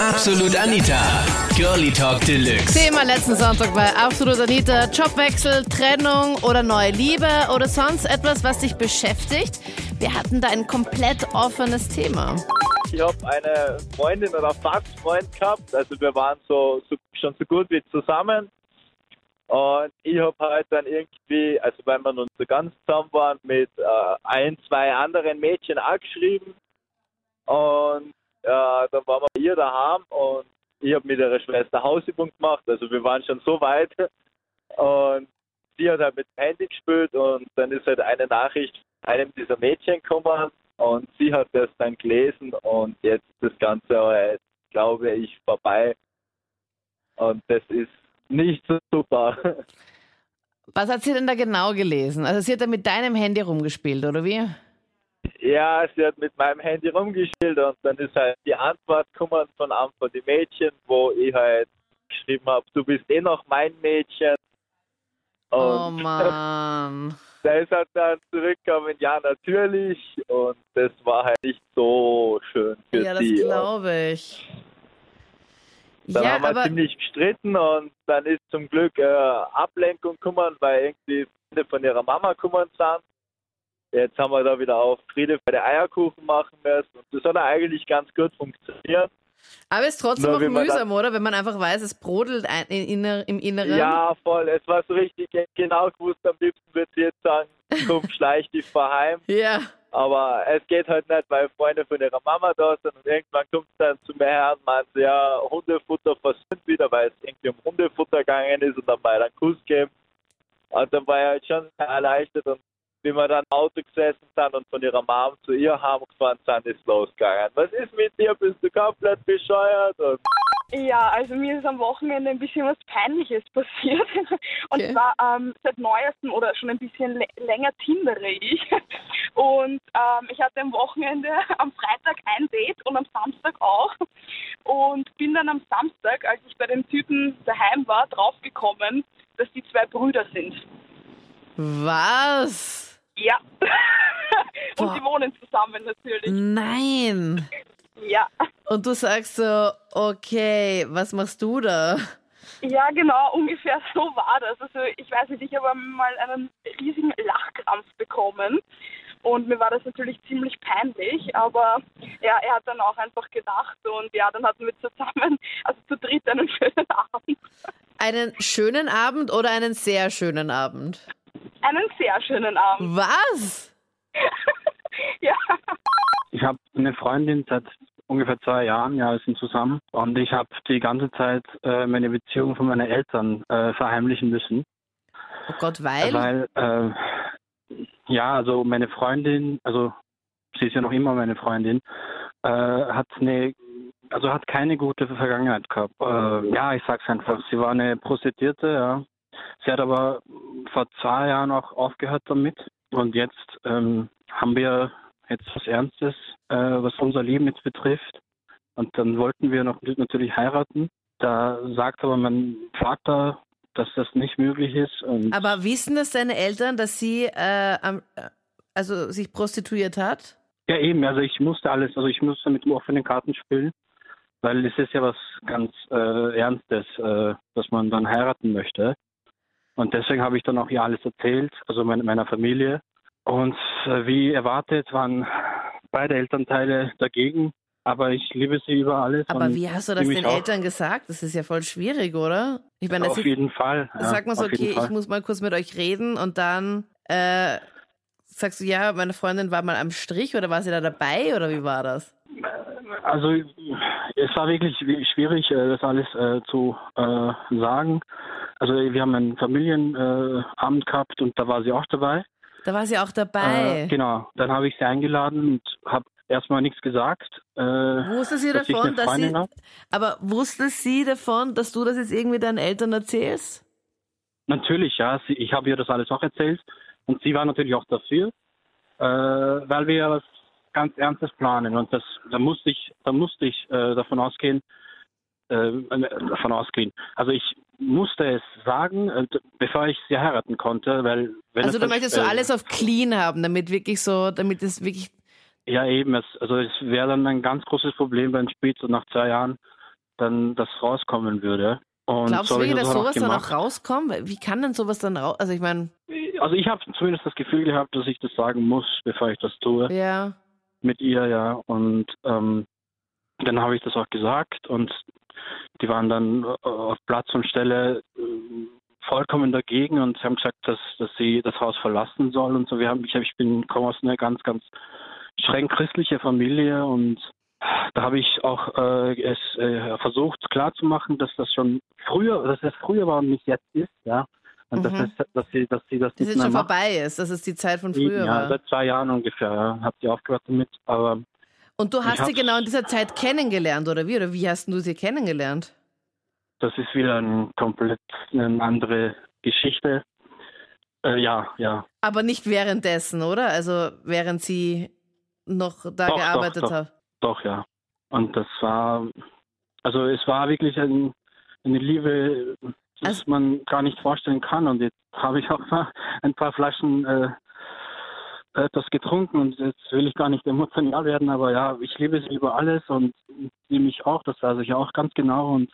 Absolut Anita, Girlie Talk Deluxe. Thema letzten Sonntag bei Absolut Anita. Jobwechsel, Trennung oder neue Liebe oder sonst etwas, was dich beschäftigt. Wir hatten da ein komplett offenes Thema. Ich habe eine Freundin oder fast Freund gehabt. Also wir waren so, so schon so gut wie zusammen. Und ich habe halt dann irgendwie, also weil wir uns so ganz zusammen waren, mit äh, ein, zwei anderen Mädchen angeschrieben. Und äh, dann waren wir ihr daheim und ich habe mit ihrer Schwester Hausübung gemacht. Also wir waren schon so weit. Und sie hat halt mit dem Handy gespielt und dann ist halt eine Nachricht einem dieser Mädchen gekommen und sie hat das dann gelesen und jetzt ist das Ganze halt, glaube ich, vorbei. Und das ist nicht so super. Was hat sie denn da genau gelesen? Also sie hat da mit deinem Handy rumgespielt, oder wie? Ja, sie hat mit meinem Handy rumgespielt und dann ist halt die Antwort gekommen von einem von den Mädchen, wo ich halt geschrieben habe, du bist eh noch mein Mädchen. oh Mann. Da ist halt dann zurückgekommen, ja natürlich. Und das war halt nicht so schön für Ja, das sie. Und glaube ich. Dann Ja, haben wir ziemlich gestritten und dann ist zum Glück äh, Ablenkung gekommen, weil irgendwie Freunde von ihrer Mama gekommen sind. Jetzt haben wir da wieder auf Friede bei der Eierkuchen machen müssen und das hat eigentlich ganz gut funktioniert. aber ist trotzdem Nur auch mühsam, oder? Wenn man einfach weiß, es brodelt inner, im Inneren. Ja, voll. Es war so richtig genau gewusst, am liebsten würde sie jetzt sagen, komm, schleich dich verheim. Ja. Aber es geht halt nicht, weil Freunde von ihrer Mama da sind und irgendwann kommt sie dann zu mir her und meint, ja, Hundefutter versöhnt wieder, weil es irgendwie um Hundefutter gegangen ist und dann bei einen Kuss geben. Und dann war ich halt schon erleichtert und wie wir dann im Auto gesessen sind und von ihrer Mom zu ihr heimgefahren sind, ist losgegangen. Was ist mit dir? Bist du komplett bescheuert? Und Ja, also mir ist am Wochenende ein bisschen was Peinliches passiert. Und Okay. zwar ähm, seit neuestem oder schon ein bisschen lä- länger tindere ich. Und ähm, ich hatte am Wochenende am Freitag ein Date und am Samstag auch. Und bin dann am Samstag, als ich bei dem Typen daheim war, draufgekommen, dass die zwei Brüder sind. Was? Ja. Boah. und die wohnen zusammen natürlich. Nein. Ja. Und du sagst so, okay, was machst du da? Ja, genau, ungefähr so war das. Also ich weiß nicht, ich habe mal einen riesigen Lachkrampf bekommen und mir war das natürlich ziemlich peinlich, aber ja, er hat dann auch einfach gedacht und ja, dann hatten wir zusammen, also zu dritt einen schönen Abend. Einen schönen Abend oder einen sehr schönen Abend? Einen sehr schönen Abend. Was? Ja. Ich habe eine Freundin seit ungefähr zwei Jahren, ja, wir sind zusammen. Und ich habe die ganze Zeit äh, meine Beziehung von meinen Eltern äh, verheimlichen müssen. Oh Gott, weil? Weil, äh, ja, also meine Freundin, also sie ist ja noch immer meine Freundin, äh, hat eine, also hat keine gute Vergangenheit gehabt. Äh, ja, ich sag's einfach, sie war eine Prostituierte, ja. Sie hat aber vor zwei Jahren auch aufgehört damit. Und jetzt ähm, haben wir jetzt was Ernstes, äh, was unser Leben jetzt betrifft. Und dann wollten wir noch natürlich heiraten. Da sagt aber mein Vater, dass das nicht möglich ist. Aber wissen das deine Eltern, dass sie äh, am- äh, also sich prostituiert hat? Ja, eben. Also ich musste alles, also ich musste mit offenen Karten spielen, weil es ist ja was ganz äh, Ernstes, äh, dass man dann heiraten möchte. Und deswegen habe ich dann auch ihr alles erzählt, also meine, meiner Familie. Und äh, wie erwartet waren beide Elternteile dagegen, aber ich liebe sie über alles. Aber wie hast du das den. Eltern gesagt? Das ist ja voll schwierig, oder? Ich meine, Auf ist, jeden Fall. Ja, sag mal so, okay, ich muss mal kurz mit euch reden und dann äh, sagst du, ja, meine Freundin war mal am Strich oder war sie da dabei oder wie war das? Also es war wirklich schwierig, äh, das alles äh, zu äh, sagen. Also wir haben einen Familienabend äh, gehabt und da war sie auch dabei. Da war sie auch dabei. Äh, genau. Dann habe ich sie eingeladen und habe erstmal nichts gesagt. Äh, Wusste sie dass davon, dass sie. Hab. Aber wusste sie davon, dass du das jetzt irgendwie deinen Eltern erzählst? Natürlich, ja. Sie, ich habe ihr das alles auch erzählt und sie war natürlich auch dafür, äh, weil wir ja was ganz Ernstes planen und das, da musste ich, da musste ich äh, davon ausgehen, äh, davon ausgehen. Also ich musste es sagen, äh, bevor ich sie heiraten konnte, weil wenn Also du möchtest so äh, alles auf clean haben, damit wirklich so, damit es wirklich Ja, eben. Es, also es wäre dann ein ganz großes Problem, wenn später nach zwei Jahren dann das rauskommen würde. Und Glaubst du wirklich, dass sowas dann auch rauskommt? Wie kann denn sowas dann raus? Also ich meine, Also ich habe zumindest das Gefühl gehabt, dass ich das sagen muss, bevor ich das tue. ja. mit ihr, ja. Und ähm, dann habe ich das auch gesagt und die waren dann äh, auf Platz und Stelle äh, vollkommen dagegen und haben gesagt, dass, dass sie das Haus verlassen soll und so. Wir haben, ich, ich bin komme aus einer ganz, ganz streng christliche Familie und da habe ich auch äh, es äh, versucht klarzumachen, dass das schon früher, dass es früher war und nicht jetzt ist, ja. Und dass, Mhm. es, dass sie, dass sie das dass nicht es schon vorbei ist, dass es die Zeit von früher ja, war. seit zwei Jahren ungefähr, ja. Habt ihr aufgehört damit, aber Und du hast sie genau in dieser Zeit kennengelernt, oder wie? Oder wie hast du sie kennengelernt? Das ist wieder ein komplett eine andere Geschichte. Äh, ja, ja. Aber nicht währenddessen, oder? Also während sie noch da Doch, gearbeitet doch, doch. hat. Doch, ja. Und das war, also es war wirklich ein, eine Liebe, das Also- man gar nicht vorstellen kann. Und jetzt habe ich auch mal ein paar Flaschen äh, etwas getrunken und jetzt will ich gar nicht emotional werden, aber ja, ich liebe sie über alles und sie mich auch, das weiß ich auch ganz genau. Und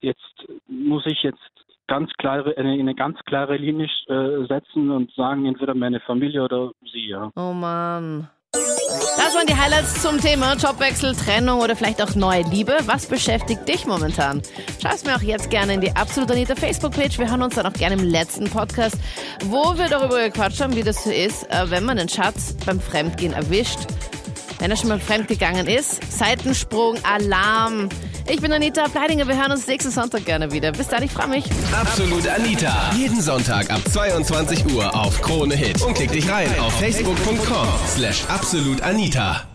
jetzt muss ich jetzt ganz klare, eine, eine ganz klare Linie äh, setzen und sagen, entweder meine Familie oder sie, ja. Oh Mann. Das waren die Highlights zum Thema Jobwechsel, Trennung oder vielleicht auch neue Liebe. Was beschäftigt dich momentan? Schreib es mir auch jetzt gerne in die Absolut Anita Facebook-Page. Wir hören uns dann auch gerne im letzten Podcast, wo wir darüber gequatscht haben, wie das so ist, äh, wenn man den Schatz beim Fremdgehen erwischt. Wenn er schon mal fremdgegangen ist, Seitensprung, Alarm. Ich bin Anita Pleidinger, wir hören uns nächsten Sonntag gerne wieder. Bis dann, ich freue mich. Absolut Anita. Jeden Sonntag ab 22 Uhr auf Krone Hit. Und klick dich rein auf facebook.com slash absolutanita.